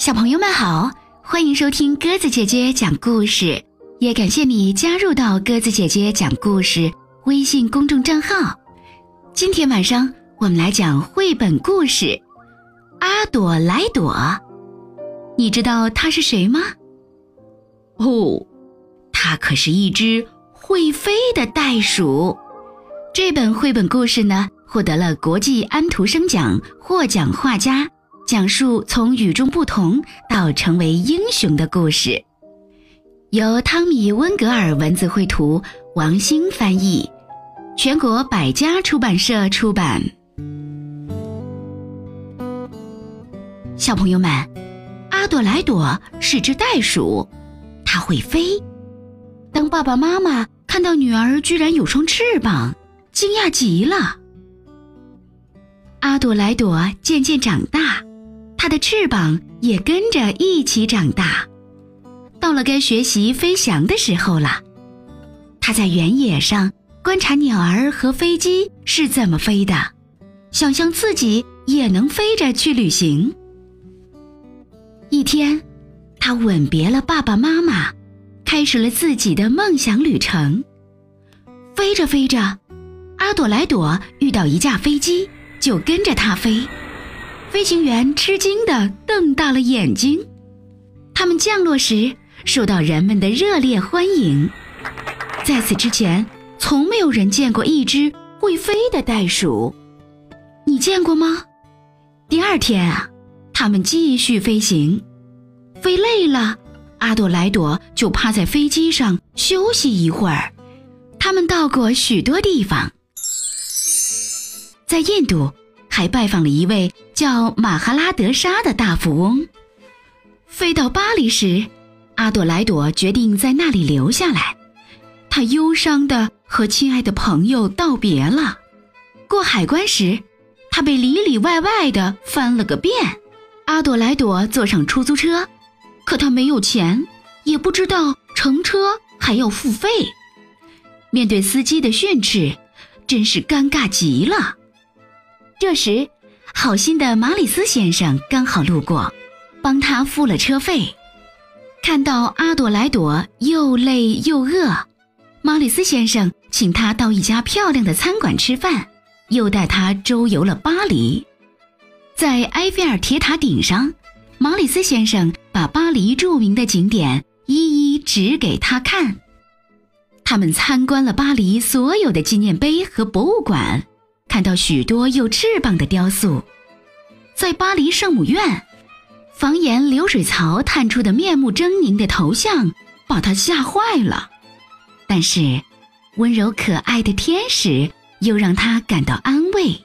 小朋友们好，欢迎收听鸽子姐姐讲故事，也感谢你加入到鸽子姐姐讲故事微信公众账号。今天晚上我们来讲绘本故事《阿朵莱朵》，你知道它是谁吗？哦，它可是一只会飞的袋鼠。这本绘本故事呢，获得了国际安徒生奖获奖画家。讲述从与众不同到成为英雄的故事，由汤米·温格尔文字绘图，王兴翻译，全国百家出版社出版。小朋友们，阿朵莱朵是只袋鼠，它会飞。当爸爸妈妈看到女儿居然有双翅膀，惊讶极了。阿朵莱朵渐渐长大。它的翅膀也跟着一起长大，到了该学习飞翔的时候了。它在原野上观察鸟儿和飞机是怎么飞的，想象自己也能飞着去旅行。一天，它吻别了爸爸妈妈，开始了自己的梦想旅程。飞着飞着，阿朵莱朵遇到一架飞机，就跟着它飞。飞行员吃惊地瞪大了眼睛，他们降落时受到人们的热烈欢迎。在此之前，从没有人见过一只会飞的袋鼠。你见过吗？第二天啊，他们继续飞行，飞累了，阿朵莱朵就趴在飞机上休息一会儿。他们到过许多地方，在印度。还拜访了一位叫马哈拉德沙的大富翁。飞到巴黎时，阿朵莱朵决定在那里留下来。他忧伤地和亲爱的朋友道别了。过海关时，他被里里外外的翻了个遍。阿朵莱朵坐上出租车，可他没有钱，也不知道乘车还要付费。面对司机的训斥，真是尴尬极了。这时，好心的马里斯先生刚好路过，帮他付了车费。看到阿朵莱朵又累又饿，马里斯先生请他到一家漂亮的餐馆吃饭，又带他周游了巴黎。在埃菲尔铁塔顶上，马里斯先生把巴黎著名的景点一一指给他看。他们参观了巴黎所有的纪念碑和博物馆。看到许多有翅膀的雕塑，在巴黎圣母院，房檐流水槽探出的面目狰狞的头像把他吓坏了。但是，温柔可爱的天使又让他感到安慰。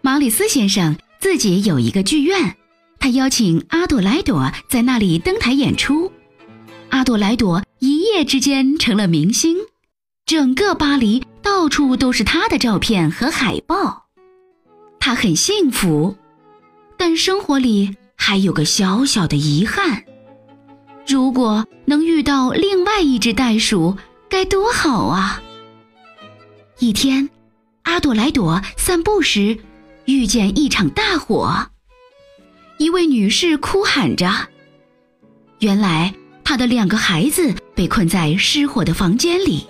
马里斯先生自己有一个剧院，他邀请阿朵莱朵在那里登台演出。阿朵莱朵一夜之间成了明星，整个巴黎。到处都是他的照片和海报，他很幸福，但生活里还有个小小的遗憾。如果能遇到另外一只袋鼠，该多好啊！一天，阿朵莱朵散步时遇见一场大火，一位女士哭喊着。原来，她的两个孩子被困在失火的房间里。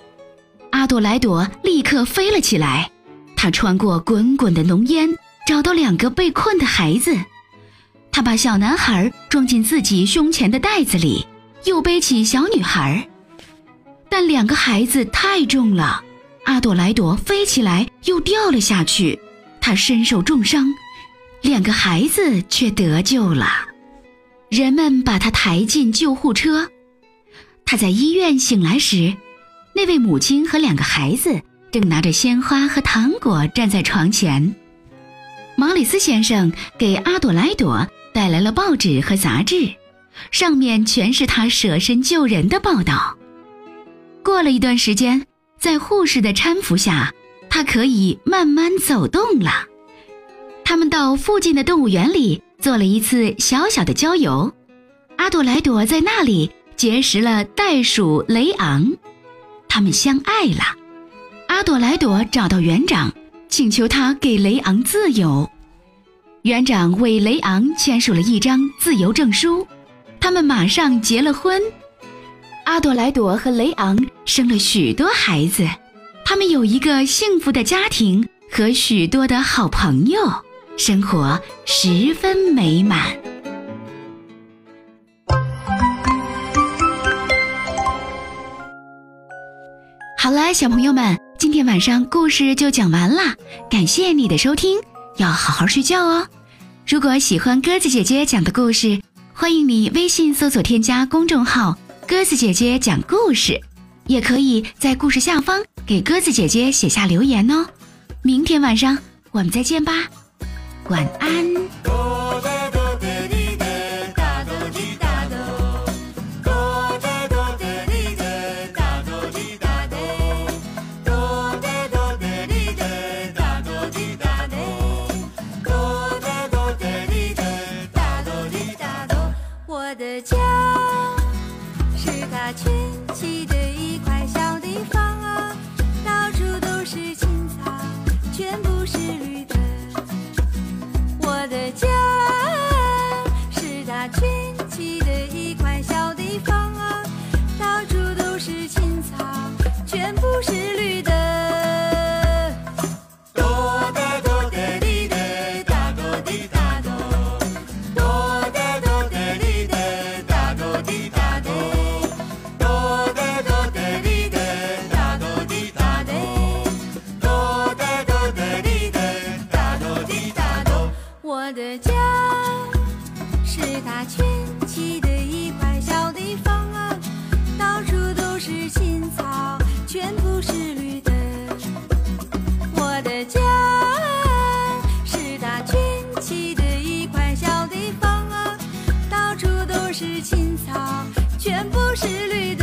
阿朵莱朵立刻飞了起来，她穿过滚滚的浓烟，找到两个被困的孩子。她把小男孩装进自己胸前的袋子里，又背起小女孩。但两个孩子太重了，阿朵莱朵飞起来又掉了下去，她身受重伤，两个孩子却得救了。人们把她抬进救护车。她在医院醒来时。那位母亲和两个孩子正拿着鲜花和糖果站在床前。马里斯先生给阿朵莱朵带来了报纸和杂志，上面全是他舍身救人的报道。过了一段时间，在护士的搀扶下，他可以慢慢走动了。他们到附近的动物园里做了一次小小的郊游，阿朵莱朵在那里结识了袋鼠雷昂。他们相爱了，阿朵莱朵找到园长，请求他给雷昂自由。园长为雷昂签署了一张自由证书，他们马上结了婚。阿朵莱朵和雷昂生了许多孩子，他们有一个幸福的家庭和许多的好朋友，生活十分美满。好了，小朋友们，今天晚上故事就讲完啦，感谢你的收听。要好好睡觉哦。如果喜欢鸽子姐姐讲的故事，欢迎你微信搜索添加公众号“鸽子姐姐讲故事”，也可以在故事下方给鸽子姐姐写下留言哦。明天晚上我们再见吧，晚安。是他亲戚的一块小地方到处都是青草全部是绿的。我的家啊，是它群起的一块小地方啊，到处都是青草，全部是绿的群起的一块小地方啊，到处都是青草，全部是绿的。我的家，是它群起的一块小地方啊，到处都是青草，全部是绿的。